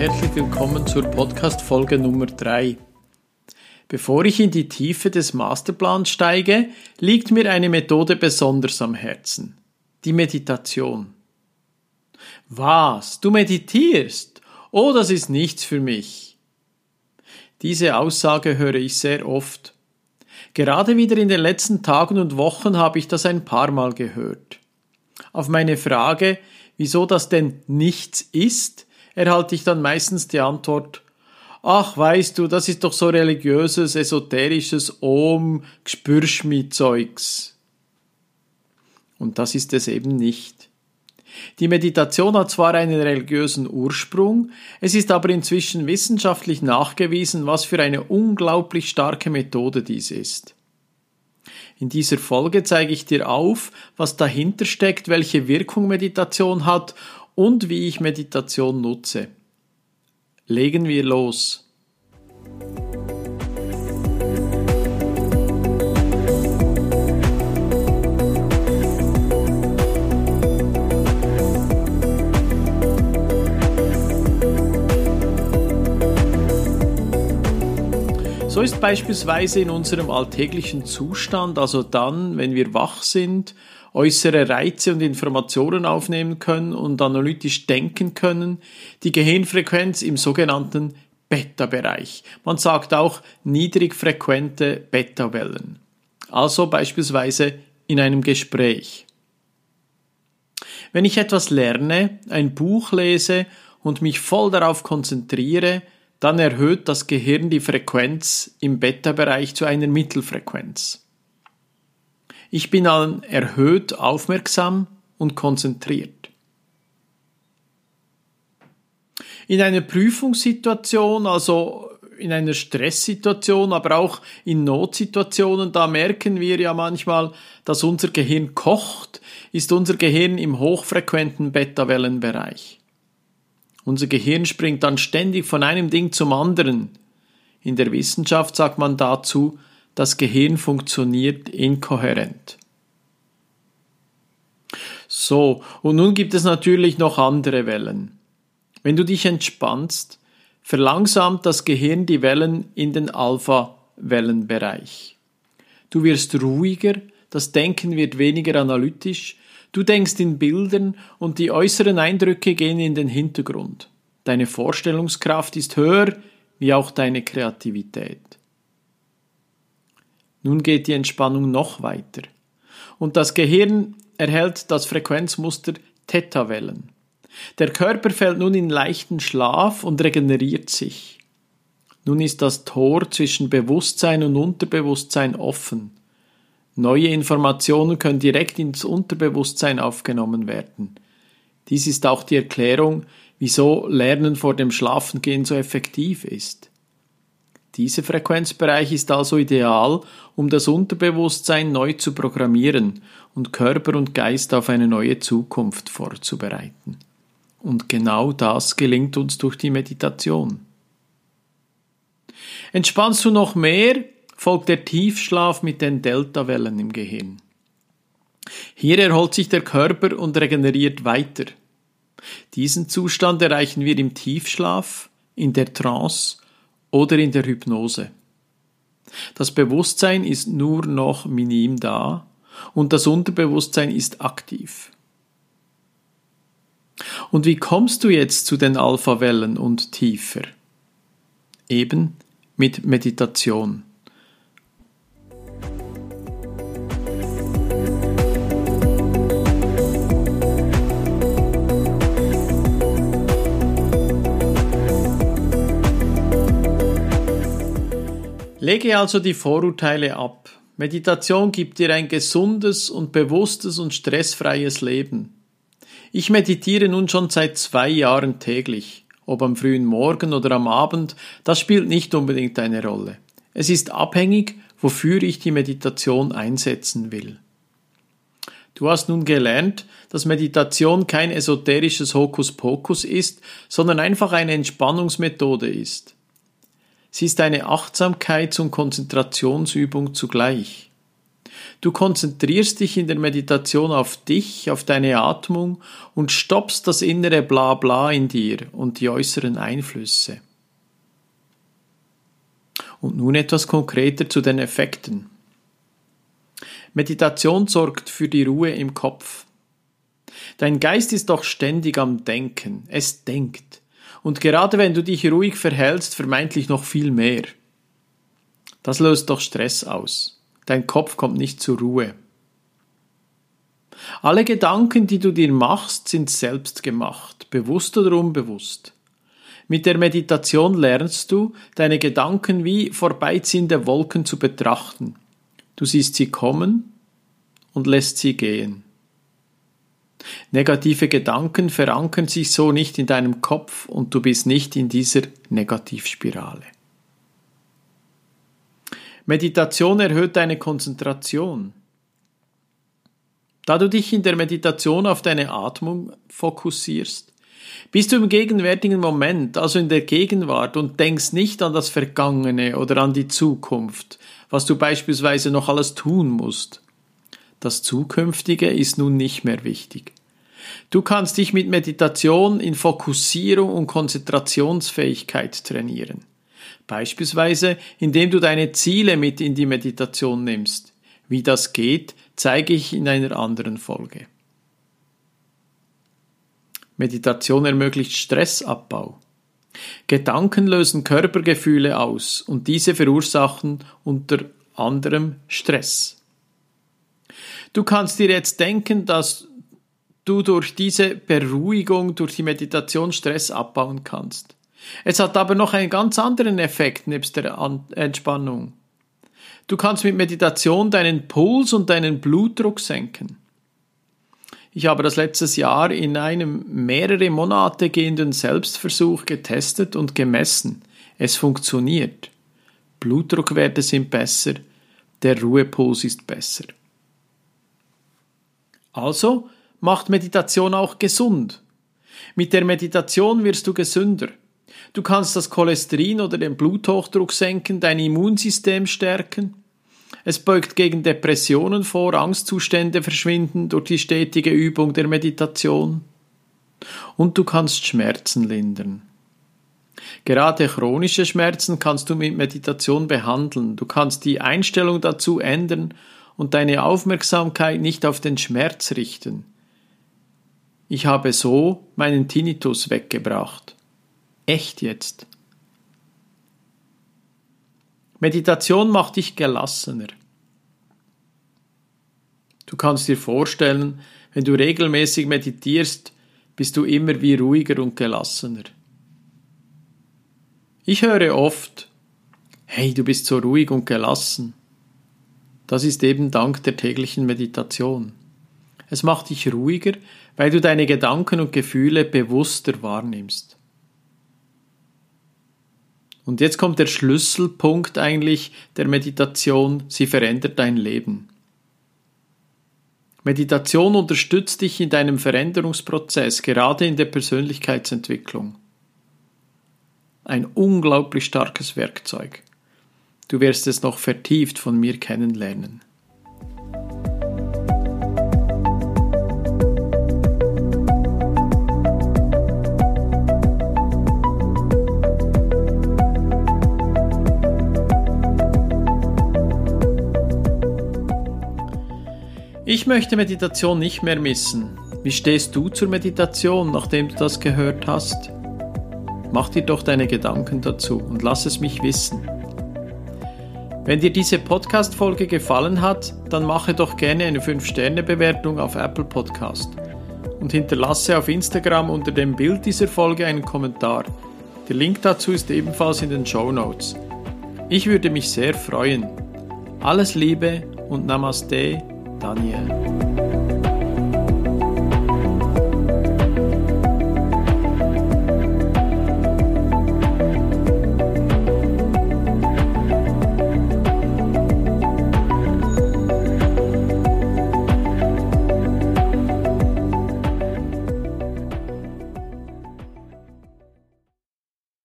herzlich willkommen zur Podcast-Folge Nummer 3. Bevor ich in die Tiefe des Masterplans steige, liegt mir eine Methode besonders am Herzen. Die Meditation. Was? Du meditierst? Oh, das ist nichts für mich. Diese Aussage höre ich sehr oft. Gerade wieder in den letzten Tagen und Wochen habe ich das ein paar Mal gehört. Auf meine Frage, wieso das denn nichts ist, erhalte ich dann meistens die Antwort, ach weißt du, das ist doch so religiöses, esoterisches Om, Gspürschmi-Zeugs. Und das ist es eben nicht. Die Meditation hat zwar einen religiösen Ursprung, es ist aber inzwischen wissenschaftlich nachgewiesen, was für eine unglaublich starke Methode dies ist. In dieser Folge zeige ich dir auf, was dahinter steckt, welche Wirkung Meditation hat und wie ich Meditation nutze. Legen wir los. So ist beispielsweise in unserem alltäglichen Zustand, also dann, wenn wir wach sind äußere Reize und Informationen aufnehmen können und analytisch denken können, die Gehirnfrequenz im sogenannten Beta-Bereich. Man sagt auch niedrigfrequente Beta-Wellen. Also beispielsweise in einem Gespräch. Wenn ich etwas lerne, ein Buch lese und mich voll darauf konzentriere, dann erhöht das Gehirn die Frequenz im Beta-Bereich zu einer Mittelfrequenz. Ich bin dann erhöht aufmerksam und konzentriert. In einer Prüfungssituation, also in einer Stresssituation, aber auch in Notsituationen, da merken wir ja manchmal, dass unser Gehirn kocht, ist unser Gehirn im hochfrequenten Beta-Wellenbereich. Unser Gehirn springt dann ständig von einem Ding zum anderen. In der Wissenschaft sagt man dazu das Gehirn funktioniert inkohärent. So, und nun gibt es natürlich noch andere Wellen. Wenn du dich entspannst, verlangsamt das Gehirn die Wellen in den Alpha-Wellenbereich. Du wirst ruhiger, das Denken wird weniger analytisch, du denkst in Bildern und die äußeren Eindrücke gehen in den Hintergrund. Deine Vorstellungskraft ist höher, wie auch deine Kreativität. Nun geht die Entspannung noch weiter. Und das Gehirn erhält das Frequenzmuster Theta-Wellen. Der Körper fällt nun in leichten Schlaf und regeneriert sich. Nun ist das Tor zwischen Bewusstsein und Unterbewusstsein offen. Neue Informationen können direkt ins Unterbewusstsein aufgenommen werden. Dies ist auch die Erklärung, wieso Lernen vor dem Schlafengehen so effektiv ist. Dieser Frequenzbereich ist also ideal, um das Unterbewusstsein neu zu programmieren und Körper und Geist auf eine neue Zukunft vorzubereiten. Und genau das gelingt uns durch die Meditation. Entspannst du noch mehr, folgt der Tiefschlaf mit den Deltawellen im Gehirn. Hier erholt sich der Körper und regeneriert weiter. Diesen Zustand erreichen wir im Tiefschlaf, in der Trance oder in der Hypnose. Das Bewusstsein ist nur noch minim da und das Unterbewusstsein ist aktiv. Und wie kommst du jetzt zu den Alpha-Wellen und tiefer? Eben mit Meditation. Lege also die Vorurteile ab. Meditation gibt dir ein gesundes und bewusstes und stressfreies Leben. Ich meditiere nun schon seit zwei Jahren täglich. Ob am frühen Morgen oder am Abend, das spielt nicht unbedingt eine Rolle. Es ist abhängig, wofür ich die Meditation einsetzen will. Du hast nun gelernt, dass Meditation kein esoterisches Hokuspokus ist, sondern einfach eine Entspannungsmethode ist. Sie ist eine Achtsamkeits- und Konzentrationsübung zugleich. Du konzentrierst dich in der Meditation auf dich, auf deine Atmung und stoppst das innere Blabla in dir und die äußeren Einflüsse. Und nun etwas konkreter zu den Effekten. Meditation sorgt für die Ruhe im Kopf. Dein Geist ist doch ständig am Denken, es denkt. Und gerade wenn du dich ruhig verhältst, vermeintlich noch viel mehr. Das löst doch Stress aus. Dein Kopf kommt nicht zur Ruhe. Alle Gedanken, die du dir machst, sind selbst gemacht, bewusst oder unbewusst. Mit der Meditation lernst du, deine Gedanken wie vorbeiziehende Wolken zu betrachten Du siehst sie kommen und lässt sie gehen. Negative Gedanken verankern sich so nicht in deinem Kopf und du bist nicht in dieser Negativspirale. Meditation erhöht deine Konzentration. Da du dich in der Meditation auf deine Atmung fokussierst, bist du im gegenwärtigen Moment, also in der Gegenwart und denkst nicht an das Vergangene oder an die Zukunft, was du beispielsweise noch alles tun musst. Das Zukünftige ist nun nicht mehr wichtig. Du kannst dich mit Meditation in Fokussierung und Konzentrationsfähigkeit trainieren. Beispielsweise, indem du deine Ziele mit in die Meditation nimmst. Wie das geht, zeige ich in einer anderen Folge. Meditation ermöglicht Stressabbau. Gedanken lösen Körpergefühle aus und diese verursachen unter anderem Stress. Du kannst dir jetzt denken, dass du durch diese Beruhigung, durch die Meditation Stress abbauen kannst. Es hat aber noch einen ganz anderen Effekt nebst der Entspannung. Du kannst mit Meditation deinen Puls und deinen Blutdruck senken. Ich habe das letztes Jahr in einem mehrere Monate gehenden Selbstversuch getestet und gemessen. Es funktioniert. Blutdruckwerte sind besser, der Ruhepuls ist besser. Also macht Meditation auch gesund. Mit der Meditation wirst du gesünder. Du kannst das Cholesterin oder den Bluthochdruck senken, dein Immunsystem stärken, es beugt gegen Depressionen vor, Angstzustände verschwinden durch die stetige Übung der Meditation. Und du kannst Schmerzen lindern. Gerade chronische Schmerzen kannst du mit Meditation behandeln. Du kannst die Einstellung dazu ändern und deine Aufmerksamkeit nicht auf den Schmerz richten. Ich habe so meinen Tinnitus weggebracht. Echt jetzt. Meditation macht dich gelassener. Du kannst dir vorstellen, wenn du regelmäßig meditierst, bist du immer wie ruhiger und gelassener. Ich höre oft, hey, du bist so ruhig und gelassen. Das ist eben dank der täglichen Meditation. Es macht dich ruhiger, weil du deine Gedanken und Gefühle bewusster wahrnimmst. Und jetzt kommt der Schlüsselpunkt eigentlich der Meditation, sie verändert dein Leben. Meditation unterstützt dich in deinem Veränderungsprozess, gerade in der Persönlichkeitsentwicklung. Ein unglaublich starkes Werkzeug. Du wirst es noch vertieft von mir kennenlernen. Ich möchte Meditation nicht mehr missen. Wie stehst du zur Meditation, nachdem du das gehört hast? Mach dir doch deine Gedanken dazu und lass es mich wissen. Wenn dir diese Podcast-Folge gefallen hat, dann mache doch gerne eine 5-Sterne-Bewertung auf Apple Podcast und hinterlasse auf Instagram unter dem Bild dieser Folge einen Kommentar. Der Link dazu ist ebenfalls in den Show Notes. Ich würde mich sehr freuen. Alles Liebe und Namaste Daniel.